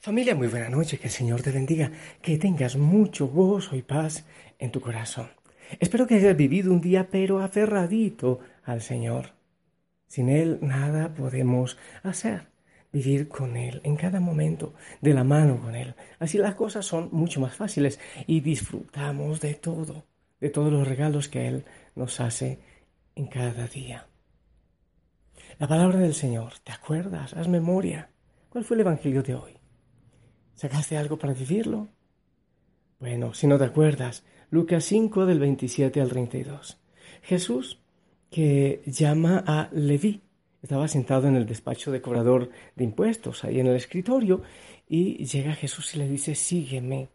Familia, muy buena noche, que el Señor te bendiga, que tengas mucho gozo y paz en tu corazón. Espero que hayas vivido un día pero aferradito al Señor. Sin Él nada podemos hacer. Vivir con Él en cada momento, de la mano con Él. Así las cosas son mucho más fáciles y disfrutamos de todo, de todos los regalos que Él nos hace en cada día. La palabra del Señor, ¿te acuerdas? Haz memoria. ¿Cuál fue el Evangelio de hoy? ¿Sacaste algo para vivirlo? Bueno, si no te acuerdas, Lucas 5 del 27 al 32. Jesús que llama a Leví. Estaba sentado en el despacho de cobrador de impuestos, ahí en el escritorio, y llega Jesús y le dice, sígueme.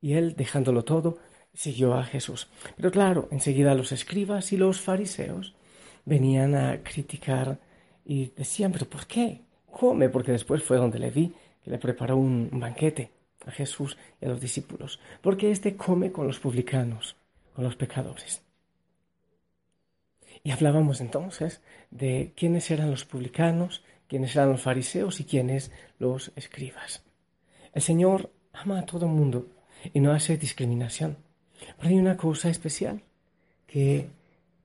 Y él, dejándolo todo, siguió a Jesús. Pero claro, enseguida los escribas y los fariseos venían a criticar y decían, pero ¿por qué? Come, porque después fue donde Leví que le preparó un banquete a Jesús y a los discípulos, porque éste come con los publicanos, con los pecadores. Y hablábamos entonces de quiénes eran los publicanos, quiénes eran los fariseos y quiénes los escribas. El Señor ama a todo el mundo y no hace discriminación. Pero hay una cosa especial, que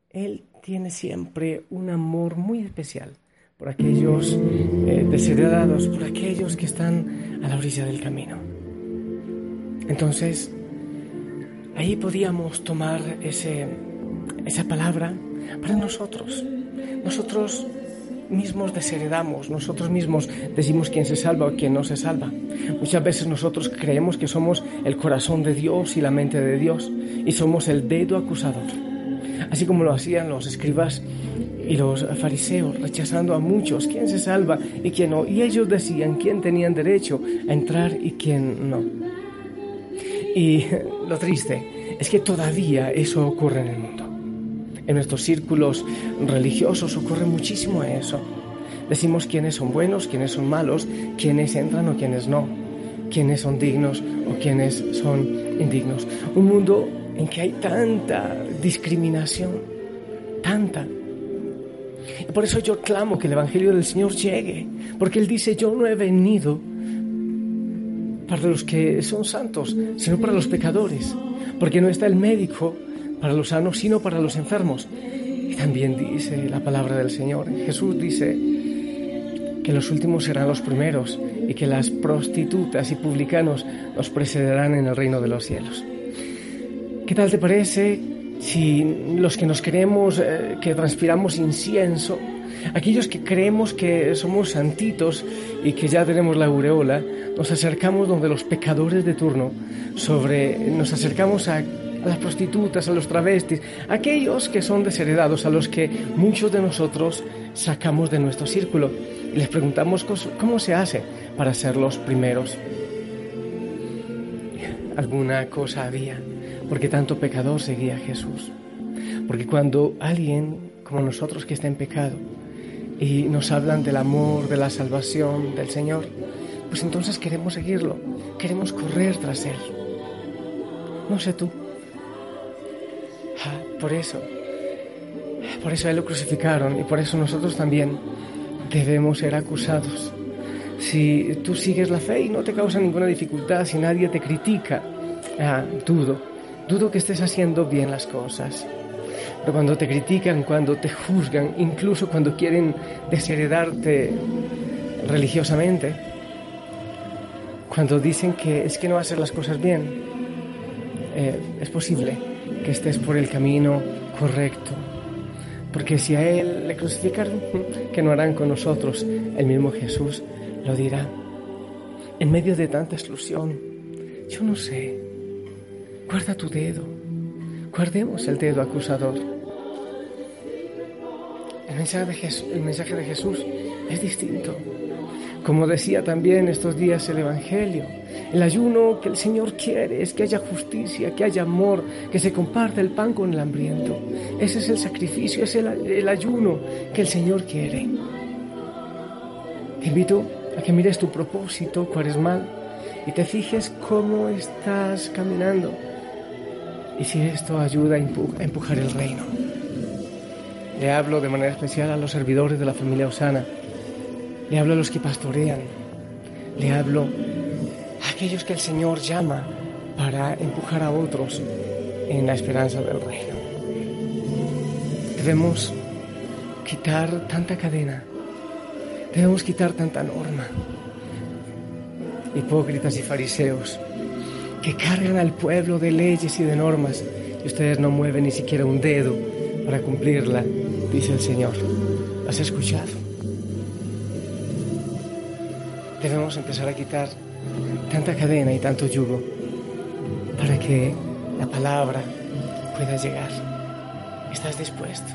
Él tiene siempre un amor muy especial por aquellos eh, desheredados, por aquellos que están a la orilla del camino. Entonces, ahí podíamos tomar ese, esa palabra para nosotros. Nosotros mismos desheredamos, nosotros mismos decimos quién se salva o quién no se salva. Muchas veces nosotros creemos que somos el corazón de Dios y la mente de Dios y somos el dedo acusador. Así como lo hacían los escribas y los fariseos, rechazando a muchos, quién se salva y quién no. Y ellos decían quién tenían derecho a entrar y quién no. Y lo triste es que todavía eso ocurre en el mundo. En nuestros círculos religiosos ocurre muchísimo eso. Decimos quiénes son buenos, quiénes son malos, quiénes entran o quiénes no, quiénes son dignos o quiénes son indignos. Un mundo en que hay tanta discriminación, tanta, por eso yo clamo que el Evangelio del Señor llegue, porque Él dice, yo no he venido para los que son santos, sino para los pecadores, porque no está el médico para los sanos, sino para los enfermos. Y también dice la palabra del Señor, Jesús dice que los últimos serán los primeros y que las prostitutas y publicanos nos precederán en el reino de los cielos. ¿Qué tal te parece si los que nos creemos eh, que transpiramos incienso, aquellos que creemos que somos santitos y que ya tenemos la aureola, nos acercamos donde los pecadores de turno, sobre, nos acercamos a, a las prostitutas, a los travestis, aquellos que son desheredados, a los que muchos de nosotros sacamos de nuestro círculo y les preguntamos cómo se hace para ser los primeros. Alguna cosa había porque tanto pecador seguía a Jesús. Porque cuando alguien como nosotros que está en pecado y nos hablan del amor, de la salvación del Señor, pues entonces queremos seguirlo, queremos correr tras Él. No sé tú. por eso, por eso Él lo crucificaron y por eso nosotros también debemos ser acusados. Si tú sigues la fe y no te causa ninguna dificultad, si nadie te critica, ah, dudo dudo que estés haciendo bien las cosas. Pero cuando te critican, cuando te juzgan, incluso cuando quieren desheredarte religiosamente, cuando dicen que es que no haces las cosas bien, eh, es posible que estés por el camino correcto. Porque si a Él le crucificaron, que no harán con nosotros? El mismo Jesús lo dirá. En medio de tanta exclusión, yo no sé, Guarda tu dedo. Guardemos el dedo acusador. El mensaje, de Jesús, el mensaje de Jesús es distinto. Como decía también estos días el Evangelio, el ayuno que el Señor quiere es que haya justicia, que haya amor, que se comparte el pan con el hambriento. Ese es el sacrificio, es el, el ayuno que el Señor quiere. Te invito a que mires tu propósito mal y te fijes cómo estás caminando y si esto ayuda a empujar el reino. Le hablo de manera especial a los servidores de la familia Osana. Le hablo a los que pastorean. le hablo a aquellos que el Señor llama para empujar a otros en la esperanza del reino. Debemos quitar tanta cadena, debemos quitar tanta norma. Hipócritas y fariseos que cargan al pueblo de leyes y de normas y ustedes no mueven ni siquiera un dedo para cumplirla, dice el Señor. ¿Has escuchado? Debemos empezar a quitar tanta cadena y tanto yugo para que la palabra pueda llegar. ¿Estás dispuesto?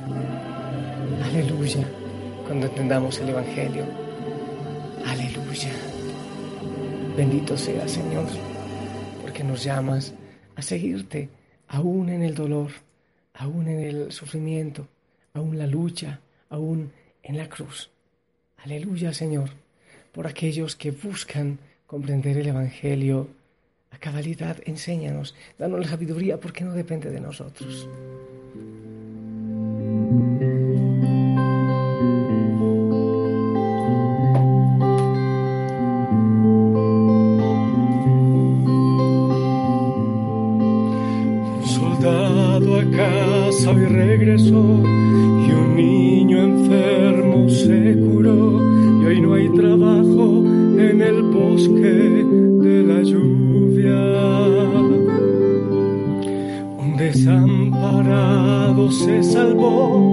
Aleluya. Cuando entendamos el Evangelio. Aleluya. Bendito sea Señor, porque nos llamas a seguirte aún en el dolor, aún en el sufrimiento, aún la lucha, aún en la cruz. Aleluya Señor, por aquellos que buscan comprender el Evangelio a cabalidad, enséñanos, danos la sabiduría porque no depende de nosotros. Bosque de la lluvia. Un desamparado se salvó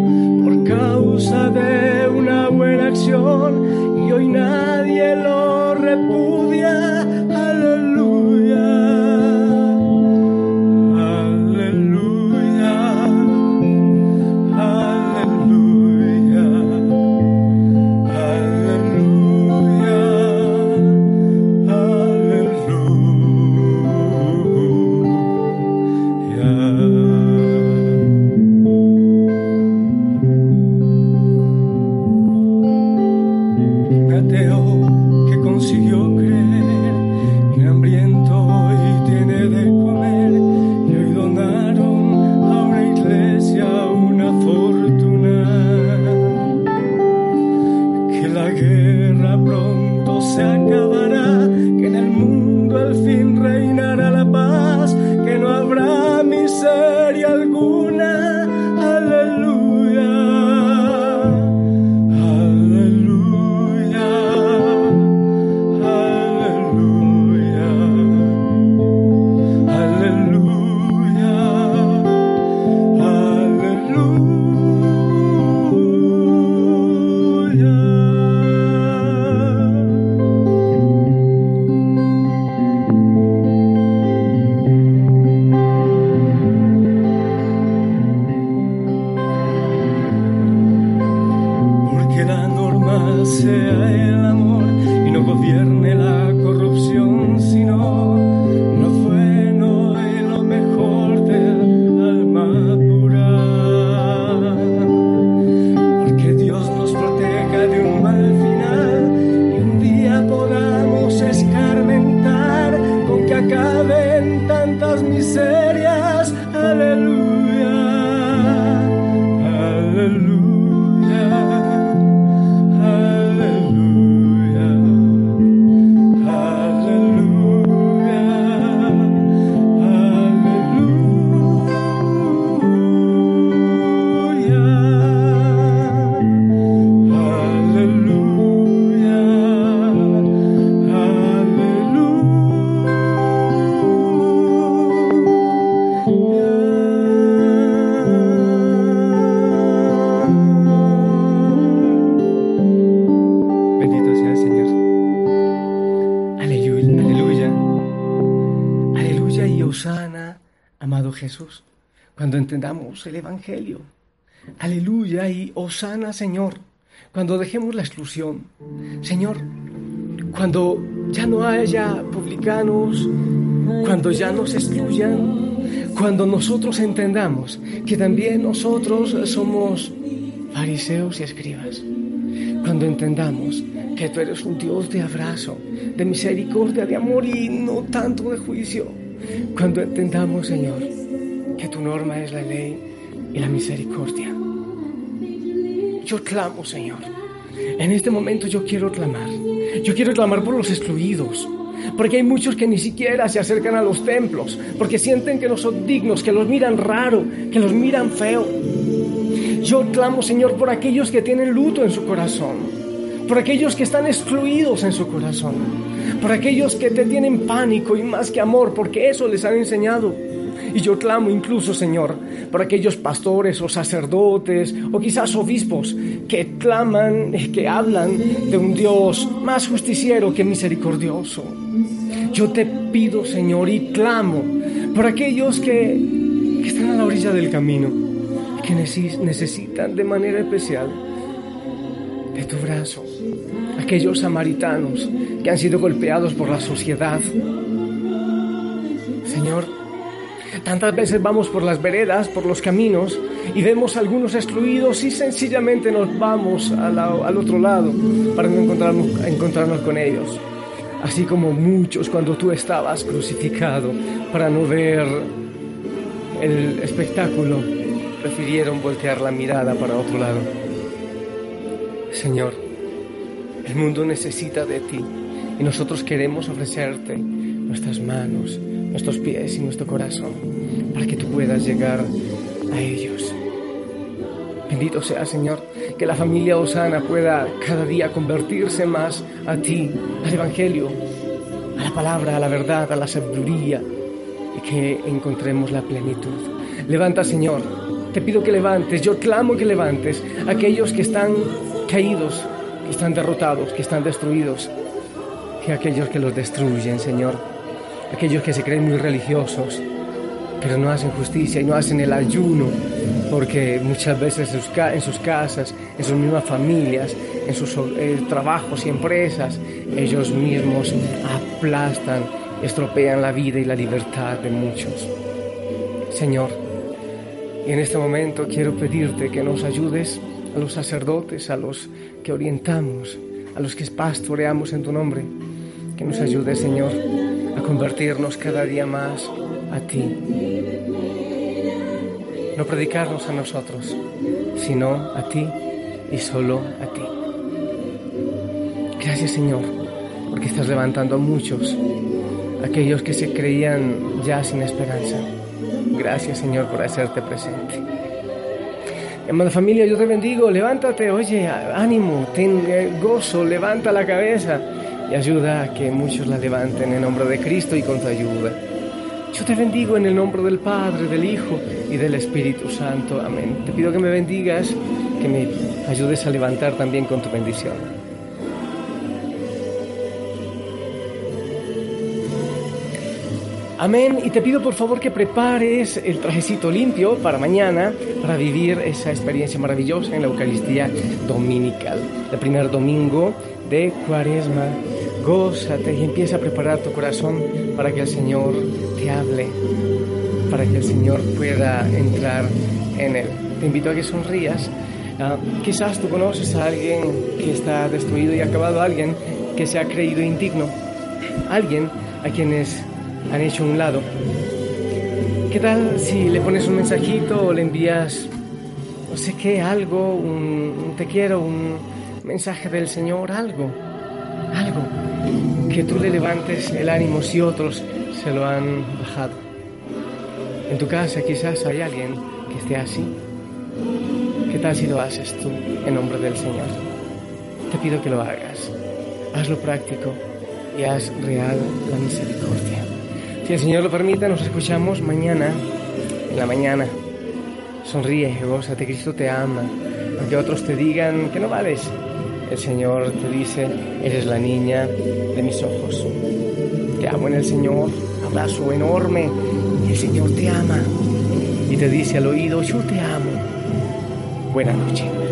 amado Jesús, cuando entendamos el Evangelio. Aleluya y Osana, Señor, cuando dejemos la exclusión. Señor, cuando ya no haya publicanos, cuando ya nos excluyan, cuando nosotros entendamos que también nosotros somos fariseos y escribas. Cuando entendamos que tú eres un Dios de abrazo, de misericordia, de amor y no tanto de juicio. Cuando entendamos, Señor, que tu norma es la ley y la misericordia. Yo clamo, Señor, En este momento yo quiero clamar. Yo quiero clamar por los excluidos. Porque hay muchos que ni siquiera se acercan a los templos, porque sienten que no son dignos, que los miran raro, que los miran feo. Yo clamo, Señor, por aquellos que tienen luto en su corazón, por aquellos que están excluidos en su corazón, por aquellos que te tienen pánico y más que amor, porque eso les han enseñado. Y yo clamo incluso, Señor, por aquellos pastores o sacerdotes o quizás obispos que claman, que hablan de un Dios más justiciero que misericordioso. Yo te pido, Señor, y clamo por aquellos que, que están a la orilla del camino, que necesitan de manera especial de tu brazo. Aquellos samaritanos que han sido golpeados por la sociedad. Señor, Tantas veces vamos por las veredas, por los caminos y vemos algunos excluidos y sencillamente nos vamos al otro lado para no encontrarnos, encontrarnos con ellos. Así como muchos cuando tú estabas crucificado para no ver el espectáculo, prefirieron voltear la mirada para otro lado. Señor, el mundo necesita de ti y nosotros queremos ofrecerte nuestras manos, nuestros pies y nuestro corazón para que tú puedas llegar a ellos. Bendito sea, Señor, que la familia Osana pueda cada día convertirse más a ti, al Evangelio, a la palabra, a la verdad, a la sabiduría y que encontremos la plenitud. Levanta, Señor, te pido que levantes, yo clamo que levantes a aquellos que están caídos, que están derrotados, que están destruidos, que aquellos que los destruyen, Señor aquellos que se creen muy religiosos, pero no hacen justicia y no hacen el ayuno, porque muchas veces en sus casas, en sus mismas familias, en sus eh, trabajos y empresas, ellos mismos aplastan, estropean la vida y la libertad de muchos. Señor, y en este momento quiero pedirte que nos ayudes a los sacerdotes, a los que orientamos, a los que pastoreamos en tu nombre, que nos ayudes, Señor, a convertirnos cada día más a ti. No predicarnos a nosotros, sino a ti y solo a ti. Gracias Señor, porque estás levantando a muchos, aquellos que se creían ya sin esperanza. Gracias Señor por hacerte presente. Hermana familia, yo te bendigo, levántate, oye, ánimo, ten eh, gozo, levanta la cabeza y ayuda a que muchos la levanten en nombre de Cristo y con tu ayuda. Yo te bendigo en el nombre del Padre, del Hijo y del Espíritu Santo. Amén. Te pido que me bendigas, que me ayudes a levantar también con tu bendición. Amén. Y te pido por favor que prepares el trajecito limpio para mañana, para vivir esa experiencia maravillosa en la Eucaristía Dominical, el primer domingo de Cuaresma gózate y empieza a preparar tu corazón para que el Señor te hable, para que el Señor pueda entrar en él. Te invito a que sonrías. Ah, quizás tú conoces a alguien que está destruido y acabado, alguien que se ha creído indigno, alguien a quienes han hecho un lado. ¿Qué tal si le pones un mensajito o le envías, no sé qué, algo, un te quiero, un mensaje del Señor, algo, algo? que tú le levantes el ánimo si otros se lo han bajado. En tu casa quizás hay alguien que esté así. ¿Qué tal si lo haces tú en nombre del Señor? Te pido que lo hagas. Hazlo práctico y haz real la misericordia. Si el Señor lo permite, nos escuchamos mañana, en la mañana. Sonríe, gózate, Cristo te ama. Aunque otros te digan que no vales, el Señor te dice, eres la niña de mis ojos. Te amo en el Señor, abrazo enorme, el Señor te ama. Y te dice al oído, yo te amo. Buenas noches.